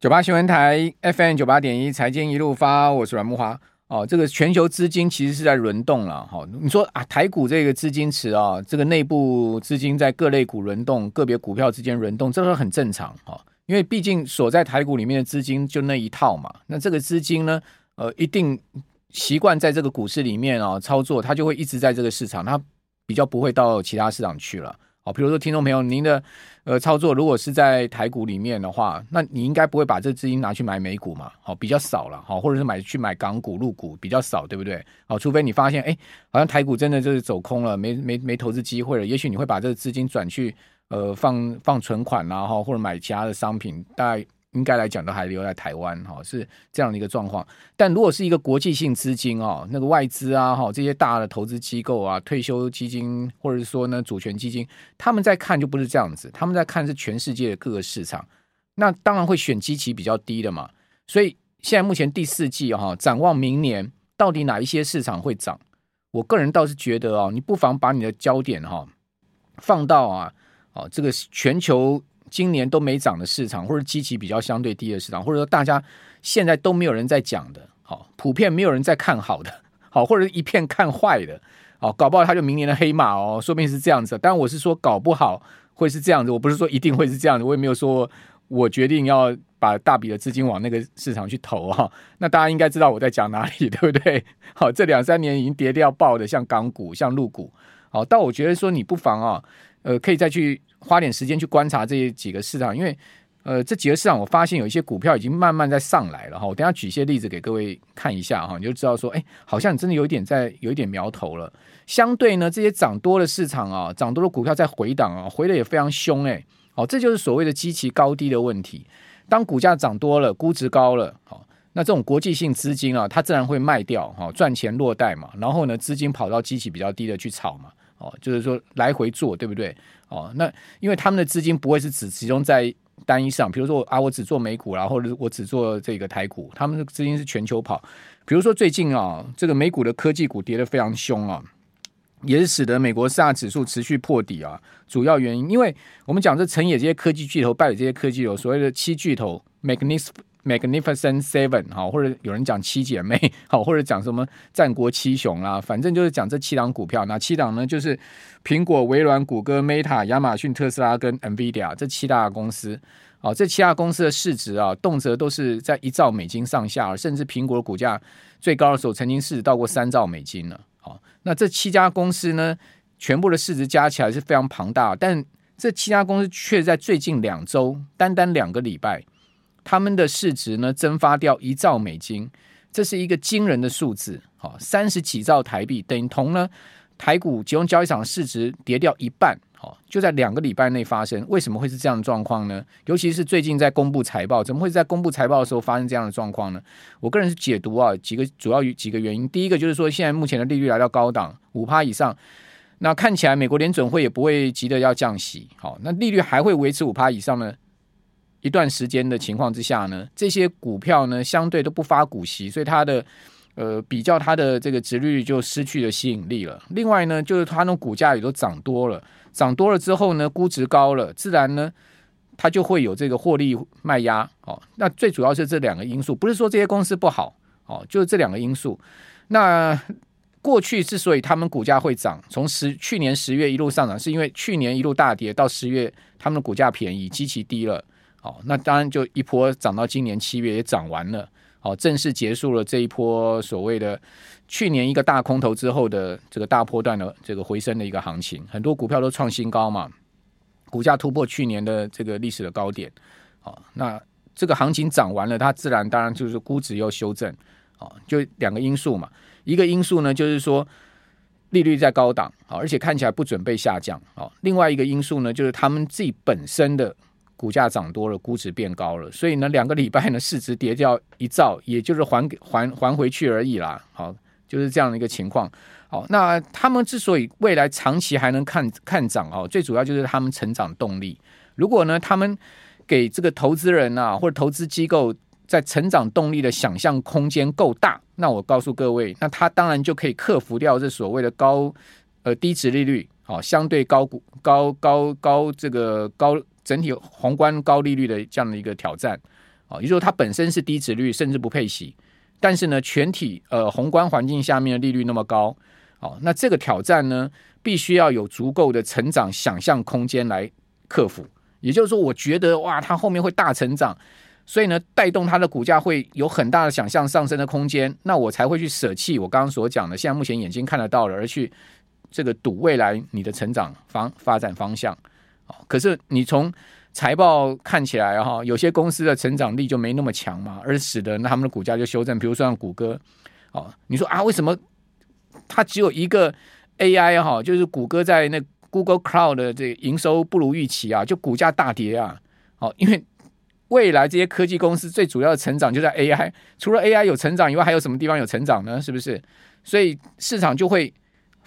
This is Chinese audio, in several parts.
九八新闻台 FM 九八点一财经一路发，我是阮慕华。哦，这个全球资金其实是在轮动了。哈、哦，你说啊，台股这个资金池啊，这个内部资金在各类股轮动，个别股票之间轮动，这个很正常。哈、哦，因为毕竟锁在台股里面的资金就那一套嘛。那这个资金呢，呃，一定习惯在这个股市里面啊操作，它就会一直在这个市场，它比较不会到其他市场去了。比如说听众朋友，您的呃操作如果是在台股里面的话，那你应该不会把这资金拿去买美股嘛？好，比较少了，好，或者是买去买港股、入股比较少，对不对？好，除非你发现，哎，好像台股真的就是走空了，没没没投资机会了，也许你会把这个资金转去呃放放存款然后或者买其他的商品，大概。应该来讲都还留在台湾哈，是这样的一个状况。但如果是一个国际性资金哦，那个外资啊哈，这些大的投资机构啊，退休基金或者是说呢主权基金，他们在看就不是这样子，他们在看是全世界的各个市场。那当然会选基期比较低的嘛。所以现在目前第四季哈，展望明年到底哪一些市场会涨？我个人倒是觉得哦，你不妨把你的焦点哈放到啊哦这个全球。今年都没涨的市场，或者基期比较相对低的市场，或者说大家现在都没有人在讲的，好，普遍没有人在看好的，好，或者一片看坏的，好，搞不好他就明年的黑马哦，说不定是这样子。但我是说搞不好会是这样子，我不是说一定会是这样子，我也没有说我决定要把大笔的资金往那个市场去投哈。那大家应该知道我在讲哪里，对不对？好，这两三年已经跌掉爆的，像港股、像陆股，好，但我觉得说你不妨啊，呃，可以再去。花点时间去观察这几个市场，因为呃这几个市场我发现有一些股票已经慢慢在上来了哈。我等下举一些例子给各位看一下哈，你就知道说，哎，好像你真的有一点在有一点苗头了。相对呢，这些涨多的市场啊，涨多的股票在回档啊，回的也非常凶哎。好，这就是所谓的基期高低的问题。当股价涨多了，估值高了，好，那这种国际性资金啊，它自然会卖掉哈，赚钱落袋嘛。然后呢，资金跑到基期比较低的去炒嘛。哦，就是说来回做，对不对？哦，那因为他们的资金不会是只集中在单一上，比如说啊，我只做美股啦，或者我只做这个台股，他们的资金是全球跑。比如说最近啊，这个美股的科技股跌得非常凶啊，也是使得美国四大指数持续破底啊。主要原因，因为我们讲这成也这些科技巨头，败给这些科技有，所谓的七巨头，Magnis。Magnificent Seven 好，或者有人讲七姐妹好，或者讲什么战国七雄啦，反正就是讲这七档股票。那七档呢，就是苹果、微软、谷歌、Meta、亚马逊、特斯拉跟 NVIDIA 这七大公司。好，这七大公司的市值啊，动辄都是在一兆美金上下，甚至苹果的股价最高的时候，曾经市值到过三兆美金了。好，那这七家公司呢，全部的市值加起来是非常庞大，但这七家公司却在最近两周，单单两个礼拜。他们的市值呢，蒸发掉一兆美金，这是一个惊人的数字。好，三十几兆台币，等同呢台股集中交易场市值跌掉一半。好，就在两个礼拜内发生，为什么会是这样的状况呢？尤其是最近在公布财报，怎么会在公布财报的时候发生这样的状况呢？我个人是解读啊，几个主要几个原因。第一个就是说，现在目前的利率来到高档五趴以上，那看起来美国联准会也不会急着要降息。好，那利率还会维持五趴以上呢？一段时间的情况之下呢，这些股票呢相对都不发股息，所以它的呃比较它的这个殖利率就失去了吸引力了。另外呢，就是它那种股价也都涨多了，涨多了之后呢，估值高了，自然呢它就会有这个获利卖压。哦，那最主要是这两个因素，不是说这些公司不好，哦，就是这两个因素。那过去之所以他们股价会涨，从十去年十月一路上涨，是因为去年一路大跌到十月，他们的股价便宜，极其低了。好，那当然就一波涨到今年七月也涨完了，好，正式结束了这一波所谓的去年一个大空头之后的这个大波段的这个回升的一个行情，很多股票都创新高嘛，股价突破去年的这个历史的高点，好，那这个行情涨完了，它自然当然就是估值要修正，好，就两个因素嘛，一个因素呢就是说利率在高档，好，而且看起来不准备下降，好，另外一个因素呢就是他们自己本身的。股价涨多了，估值变高了，所以呢，两个礼拜呢，市值跌掉一兆，也就是还给还还回去而已啦。好，就是这样的一个情况。好，那他们之所以未来长期还能看看涨哦，最主要就是他们成长动力。如果呢，他们给这个投资人啊或者投资机构在成长动力的想象空间够大，那我告诉各位，那他当然就可以克服掉这所谓的高呃低值利率，好，相对高股高高高这个高。整体宏观高利率的这样的一个挑战，哦，也就是说它本身是低值率，甚至不配息，但是呢，全体呃宏观环境下面的利率那么高，哦，那这个挑战呢，必须要有足够的成长想象空间来克服。也就是说，我觉得哇，它后面会大成长，所以呢，带动它的股价会有很大的想象上升的空间，那我才会去舍弃我刚刚所讲的，现在目前眼睛看得到了，而去这个赌未来你的成长方发展方向。可是你从财报看起来哈，有些公司的成长力就没那么强嘛，而使得那他们的股价就修正。比如说像谷歌，哦，你说啊，为什么它只有一个 AI 哈，就是谷歌在那 Google Cloud 的这个营收不如预期啊，就股价大跌啊？哦，因为未来这些科技公司最主要的成长就在 AI，除了 AI 有成长以外，还有什么地方有成长呢？是不是？所以市场就会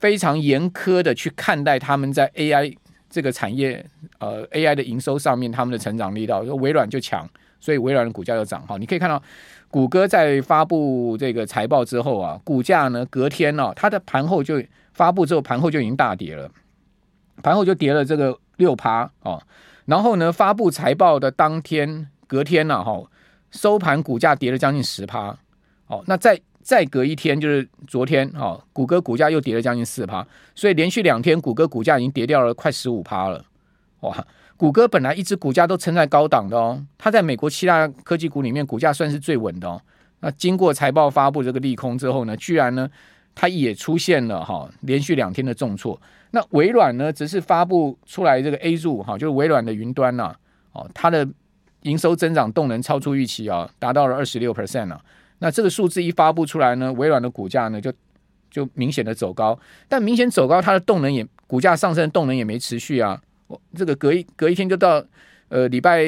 非常严苛的去看待他们在 AI。这个产业呃，AI 的营收上面，他们的成长力道，微软就强，所以微软的股价就涨哈。你可以看到，谷歌在发布这个财报之后啊，股价呢隔天呢、哦，它的盘后就发布之后，盘后就已经大跌了，盘后就跌了这个六趴哦。然后呢，发布财报的当天，隔天呢、啊，哈，收盘股价跌了将近十趴哦。那在再隔一天就是昨天，哈，谷歌股价又跌了将近四趴，所以连续两天谷歌股价已经跌掉了快十五趴了，哇！谷歌本来一直股价都撑在高档的哦，它在美国七大科技股里面股价算是最稳的哦。那经过财报发布这个利空之后呢，居然呢，它也出现了哈连续两天的重挫。那微软呢，只是发布出来这个 Azure 哈，就是微软的云端呐，哦，它的营收增长动能超出预期啊，达到了二十六 percent 啊。那这个数字一发布出来呢，微软的股价呢就就明显的走高，但明显走高，它的动能也股价上升的动能也没持续啊。我这个隔一隔一天就到呃礼拜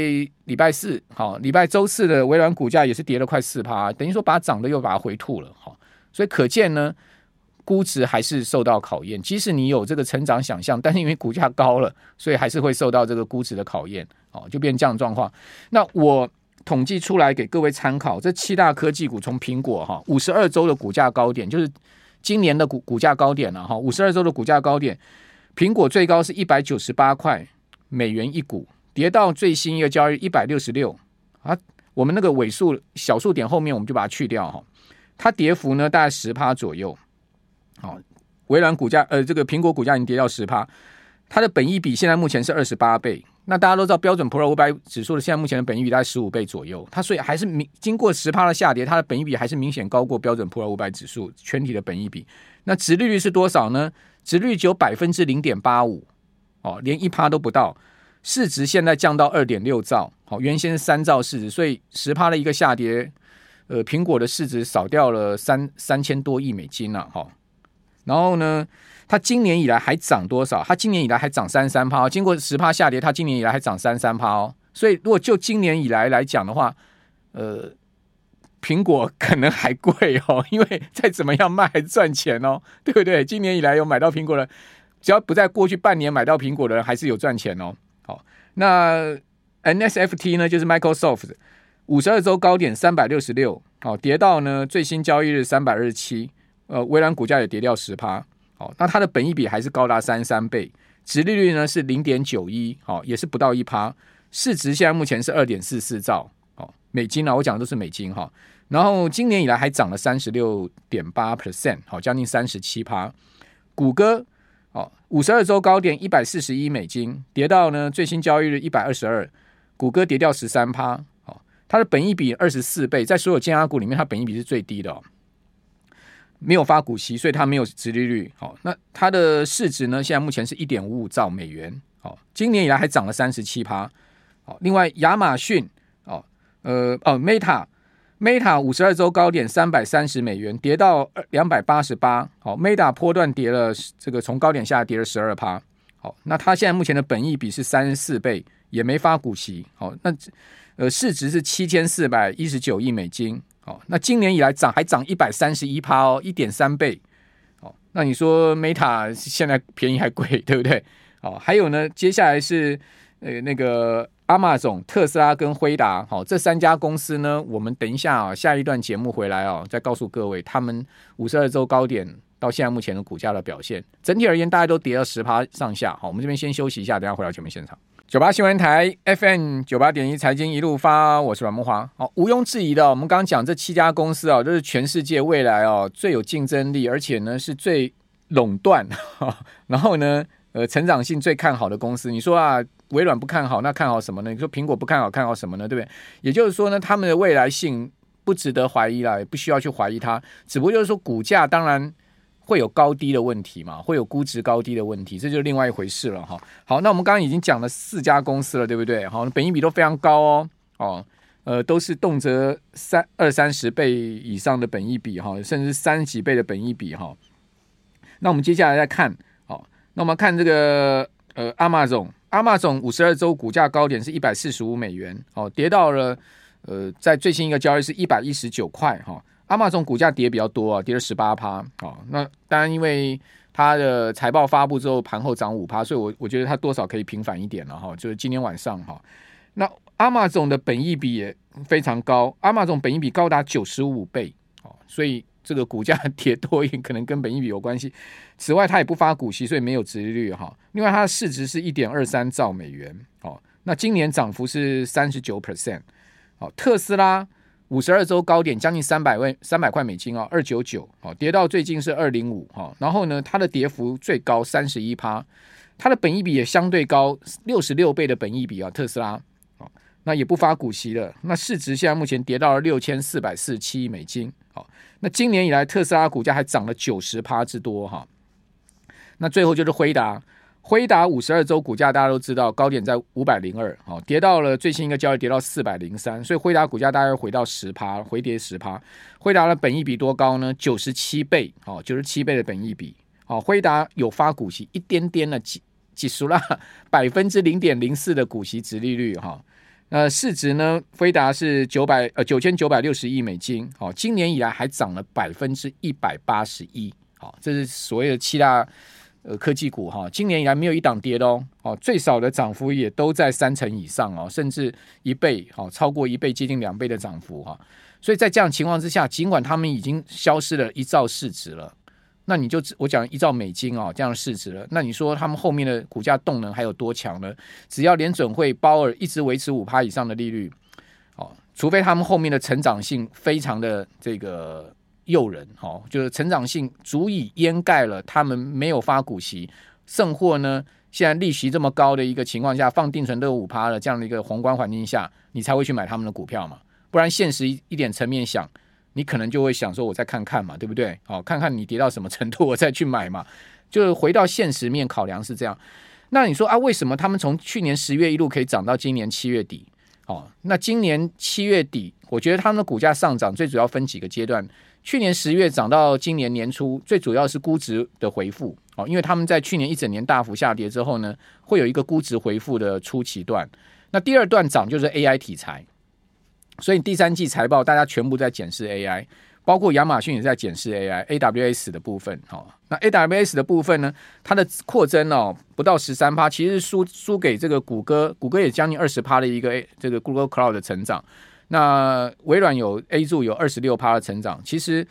礼拜四，好，礼拜周四的微软股价也是跌了快四趴，等于说把它涨的又把它回吐了，好，所以可见呢，估值还是受到考验。即使你有这个成长想象，但是因为股价高了，所以还是会受到这个估值的考验，哦，就变这样状况。那我。统计出来给各位参考，这七大科技股从苹果哈五十二周的股价高点，就是今年的股股价高点了哈，五十二周的股价高点，苹果最高是一百九十八块美元一股，跌到最新一个交易一百六十六啊，我们那个尾数小数点后面我们就把它去掉哈，它跌幅呢大概十趴左右，好，微软股价呃这个苹果股价已经跌到十趴，它的本益比现在目前是二十八倍。那大家都知道，标准普尔五百指数的现在目前的本益比大概十五倍左右，它所以还是明经过十趴的下跌，它的本益比还是明显高过标准普尔五百指数全体的本益比。那殖利率是多少呢？殖利率只有百分之零点八五，哦，连一趴都不到。市值现在降到二点六兆，好，原先是三兆市值，所以十趴的一个下跌，呃，苹果的市值少掉了三三千多亿美金了，哈。然后呢？它今年以来还涨多少？它今年以来还涨三三趴，经过十趴下跌，它今年以来还涨三三趴哦。所以如果就今年以来来讲的话，呃，苹果可能还贵哦，因为再怎么样卖还赚钱哦，对不对？今年以来有买到苹果的，只要不在过去半年买到苹果的人，还是有赚钱哦。好，那 NSFT 呢，就是 Microsoft 五十二周高点三百六十六，好，跌到呢最新交易日三百二十七，呃，微软股价也跌掉十趴。哦，那它的本益比还是高达三三倍，殖利率呢是零点九一，好，也是不到一趴，市值现在目前是二点四四兆，哦，美金啊，我讲的都是美金哈。然后今年以来还涨了三十六点八 percent，好，将近三十七趴。谷歌，哦，五十二周高点一百四十一美金，跌到呢最新交易日一百二十二，谷歌跌掉十三趴，好，它的本益比二十四倍，在所有尖牙股里面，它本益比是最低的哦。没有发股息，所以它没有殖利率。好，那它的市值呢？现在目前是一点五五兆美元。好，今年以来还涨了三十七趴。好，另外亚马逊哦，呃哦，Meta，Meta 五十二周高点三百三十美元，跌到两百八十八。好，Meta 波段跌了这个从高点下跌了十二趴。好，那它现在目前的本益比是三十四倍，也没发股息。好，那呃市值是七千四百一十九亿美金。哦，那今年以来涨还涨一百三十一趴哦，一点三倍。哦，那你说 Meta 现在便宜还贵，对不对？哦，还有呢，接下来是呃那个阿玛总、特斯拉跟辉达，好，这三家公司呢，我们等一下啊，下一段节目回来哦，再告诉各位他们五十二周高点到现在目前的股价的表现。整体而言，大家都跌了十趴上下。好，我们这边先休息一下，等下回到节目现场。九八新闻台 FM 九八点一财经一路发，我是阮慕驊。好，毋庸置疑的，我们刚刚讲这七家公司啊，都是全世界未来哦最有竞争力，而且呢是最垄断，然后呢呃成长性最看好的公司。你说啊，微软不看好，那看好什么呢？你说苹果不看好，看好什么呢？对不对？也就是说呢，他们的未来性不值得怀疑了，也不需要去怀疑它，只不过就是说股价当然。会有高低的问题嘛？会有估值高低的问题，这就是另外一回事了哈。好，那我们刚刚已经讲了四家公司了，对不对？好，本益比都非常高哦，哦，呃，都是动辄三二三十倍以上的本益比哈，甚至三十几倍的本益比哈。那我们接下来再看，好，那我们看这个呃阿玛总，阿玛总五十二周股价高点是一百四十五美元，哦，跌到了呃，在最新一个交易是一百一十九块哈。Amazon 股价跌比较多啊，跌了十八趴啊。那当然，因为它的财报发布之后，盘后涨五趴，所以我我觉得它多少可以平反一点了哈。就是今天晚上哈，那 Amazon 的本益比也非常高，Amazon 本益比高达九十五倍哦，所以这个股价 跌多也可能跟本益比有关系。此外，它也不发股息，所以没有殖利率哈。另外，它的市值是一点二三兆美元哦。那今年涨幅是三十九 percent 哦。特斯拉。五十二周高点将近三百万三百块美金啊，二九九哦，跌到最近是二零五哈，然后呢，它的跌幅最高三十一趴，它的本益比也相对高，六十六倍的本益比啊，特斯拉哦，那也不发股息了，那市值现在目前跌到了六千四百四十七亿美金，好，那今年以来特斯拉股价还涨了九十趴之多哈，那最后就是辉达。辉达五十二周股价大家都知道，高点在五百零二，好，跌到了最新一个交易跌到四百零三，所以辉达股价大概回到十趴，回跌十趴。辉达的本益比多高呢？九十七倍，哦，九十七倍的本益比，哦，辉达有发股息，一点点的几几十啦，百分之零点零四的股息值利率，哈，呃，市值呢，辉达是九百呃九千九百六十亿美金，好，今年以来还涨了百分之一百八十一，好，这是所谓的七大。呃，科技股哈，今年以来没有一档跌的哦，哦，最少的涨幅也都在三成以上哦，甚至一倍，好，超过一倍，接近两倍的涨幅哈。所以在这样情况之下，尽管他们已经消失了一兆市值了，那你就我讲一兆美金哦，这样的市值了，那你说他们后面的股价动能还有多强呢？只要联准会鲍尔一直维持五趴以上的利率，哦，除非他们后面的成长性非常的这个。诱人，哈，就是成长性足以掩盖了他们没有发股息，甚或呢，现在利息这么高的一个情况下，放定存都有五趴了，这样的一个宏观环境下，你才会去买他们的股票嘛？不然现实一点层面想，你可能就会想说，我再看看嘛，对不对？好，看看你跌到什么程度，我再去买嘛。就是回到现实面考量是这样。那你说啊，为什么他们从去年十月一路可以涨到今年七月底？哦，那今年七月底，我觉得他们的股价上涨最主要分几个阶段。去年十月涨到今年年初，最主要是估值的回复哦，因为他们在去年一整年大幅下跌之后呢，会有一个估值回复的初期段。那第二段涨就是 AI 题材，所以第三季财报大家全部在检视 AI，包括亚马逊也在检视 AI，AWS 的部分哦。那 AWS 的部分呢，它的扩增哦不到十三趴，其实输输给这个谷歌，谷歌也将近二十趴的一个这个 Google Cloud 的成长。那微软有 A 柱有二十六趴的成长，其实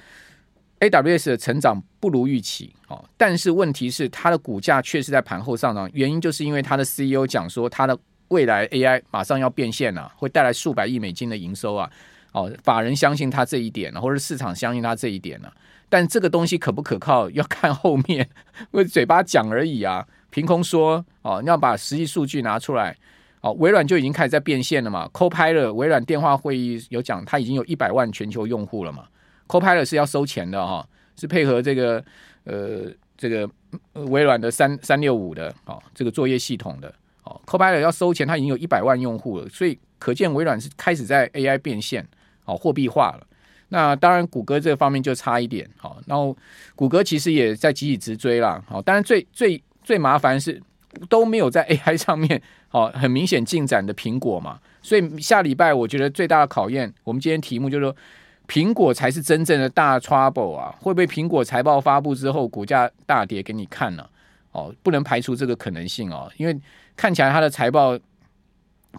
AWS 的成长不如预期哦，但是问题是它的股价确实在盘后上涨，原因就是因为它的 CEO 讲说它的未来 AI 马上要变现了啊，会带来数百亿美金的营收啊，哦，法人相信他这一点，或者市场相信他这一点呢，但这个东西可不可靠要看后面，因为嘴巴讲而已啊，凭空说哦，你要把实际数据拿出来。哦，微软就已经开始在变现了嘛。Copilot 微软电话会议有讲，它已经有一百万全球用户了嘛。Copilot 是要收钱的哈、是配合这个呃这个微软的三三六五的哦这个作业系统的哦。Copilot 要收钱，它已经有一百万用户了，所以可见微软是开始在 AI 变现，哦货币化了。那当然，谷歌这方面就差一点，好、哦，然后谷歌其实也在急起直追了，好、哦，当然最最最麻烦是。都没有在 AI 上面，哦，很明显进展的苹果嘛，所以下礼拜我觉得最大的考验，我们今天题目就是说，苹果才是真正的大 trouble 啊，会不会苹果财报发布之后股价大跌给你看呢？哦，不能排除这个可能性哦，因为看起来它的财报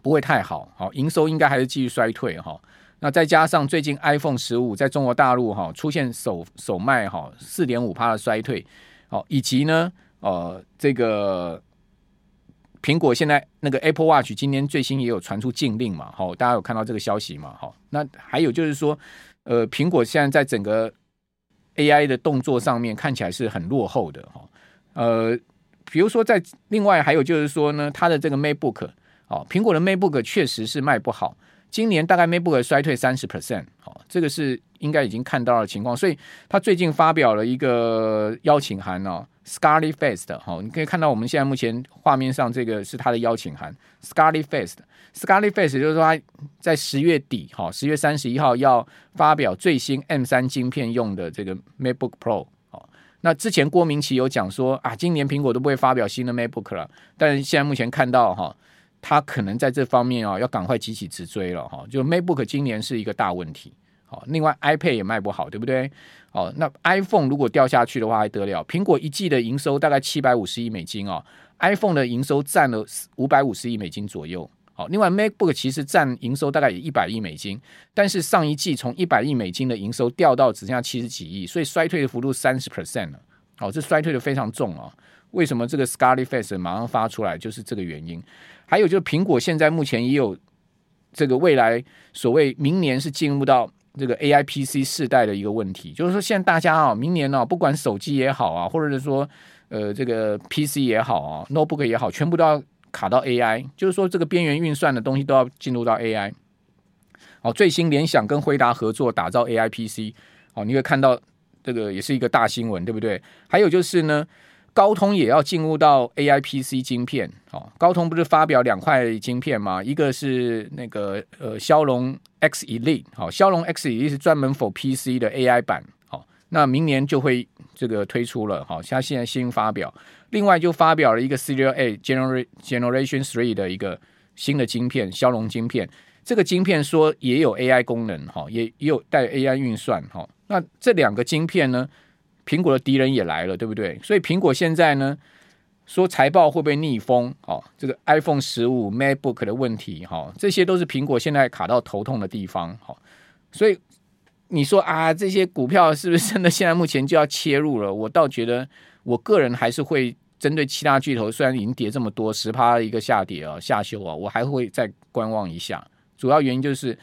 不会太好，好，营收应该还是继续衰退哈。那再加上最近 iPhone 十五在中国大陆哈出现首首卖哈四点五趴的衰退，好，以及呢，呃，这个。苹果现在那个 Apple Watch 今天最新也有传出禁令嘛，好，大家有看到这个消息嘛？好，那还有就是说，呃，苹果现在在整个 AI 的动作上面看起来是很落后的哈，呃，比如说在另外还有就是说呢，它的这个 MacBook，哦，苹果的 MacBook 确实是卖不好。今年大概 MacBook 衰退三十 percent，好，这个是应该已经看到的情况，所以他最近发表了一个邀请函哦，Scarlet Face 好，你可以看到我们现在目前画面上这个是他的邀请函，Scarlet Face，Scarlet Face 就是说他在十月底，哈，十月三十一号要发表最新 M 三晶片用的这个 MacBook Pro，好，那之前郭明奇有讲说啊，今年苹果都不会发表新的 MacBook 了，但是现在目前看到哈。他可能在这方面啊，要赶快急起直追了哈。就 MacBook 今年是一个大问题，好，另外 iPad 也卖不好，对不对？哦，那 iPhone 如果掉下去的话还得了？苹果一季的营收大概七百五十亿美金哦，iPhone 的营收占了五百五十亿美金左右。好，另外 MacBook 其实占营收大概也一百亿美金，但是上一季从一百亿美金的营收掉到只剩下七十几亿，所以衰退的幅度三十 percent 了。好，这衰退的非常重啊。为什么这个 Scarlet Face 马上发出来，就是这个原因。还有就是苹果现在目前也有这个未来所谓明年是进入到这个 AI PC 世代的一个问题，就是说现在大家啊，明年呢，不管手机也好啊，或者是说呃这个 PC 也好啊，Notebook 也好，全部都要卡到 AI，就是说这个边缘运算的东西都要进入到 AI。哦，最新联想跟辉达合作打造 AI PC，好，你会看到这个也是一个大新闻，对不对？还有就是呢。高通也要进入到 AI PC 晶片，哦，高通不是发表两块晶片吗？一个是那个呃骁龙 X Elite，好，骁龙 X Elite 是专门 for PC 的 AI 版，好，那明年就会这个推出了，好，像现在新发表，另外就发表了一个 Serial A Generation Generation Three 的一个新的晶片，骁龙晶片，这个晶片说也有 AI 功能，哈，也也有带 AI 运算，哈，那这两个晶片呢？苹果的敌人也来了，对不对？所以苹果现在呢，说财报会不会逆风？哦，这个 iPhone 十五、MacBook 的问题，哈、哦，这些都是苹果现在卡到头痛的地方，哈、哦。所以你说啊，这些股票是不是真的现在目前就要切入了？我倒觉得，我个人还是会针对七大巨头，虽然已经跌这么多，十趴一个下跌啊，下修啊，我还会再观望一下。主要原因就是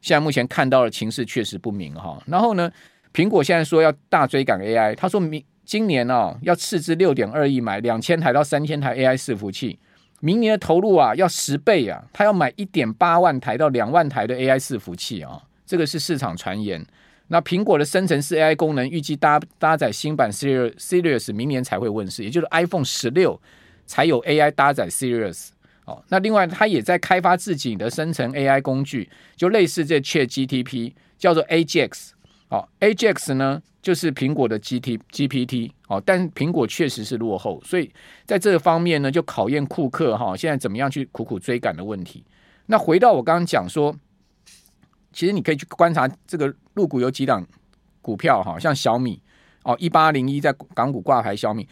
现在目前看到的情势确实不明，哈、哦。然后呢？苹果现在说要大追赶 AI，他说明今年哦要斥资六点二亿买两千台到三千台 AI 伺服器，明年的投入啊要十倍啊，他要买一点八万台到两万台的 AI 伺服器啊，这个是市场传言。那苹果的生成式 AI 功能预计搭搭载新版 Sirius Sirius 明年才会问世，也就是 iPhone 十六才有 AI 搭载 Sirius 哦。那另外他也在开发自己的生成 AI 工具，就类似这 ChatGPT 叫做 AGX。好，AGX 呢，就是苹果的 GT GPT，好，但苹果确实是落后，所以在这个方面呢，就考验库克哈，现在怎么样去苦苦追赶的问题。那回到我刚刚讲说，其实你可以去观察这个入股有几档股票哈，像小米哦，一八零一在港股挂牌小米，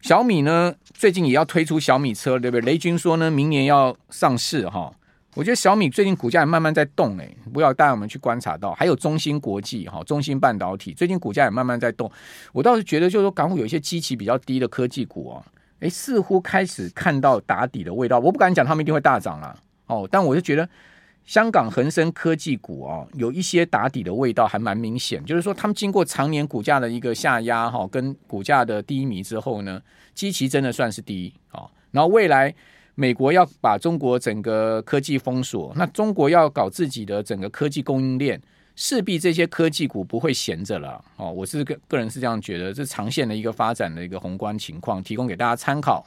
小米呢最近也要推出小米车，对不对？雷军说呢，明年要上市哈。我觉得小米最近股价也慢慢在动哎，不要带我们去观察到，还有中芯国际哈，中芯半导体最近股价也慢慢在动。我倒是觉得，就是说港股有一些基期比较低的科技股啊，哎，似乎开始看到打底的味道。我不敢讲他们一定会大涨啦，哦，但我就觉得香港恒生科技股啊，有一些打底的味道还蛮明显。就是说，他们经过常年股价的一个下压哈，跟股价的低迷之后呢，基期真的算是低啊，然后未来。美国要把中国整个科技封锁，那中国要搞自己的整个科技供应链，势必这些科技股不会闲着了哦。我是个个人是这样觉得，这长线的一个发展的一个宏观情况，提供给大家参考。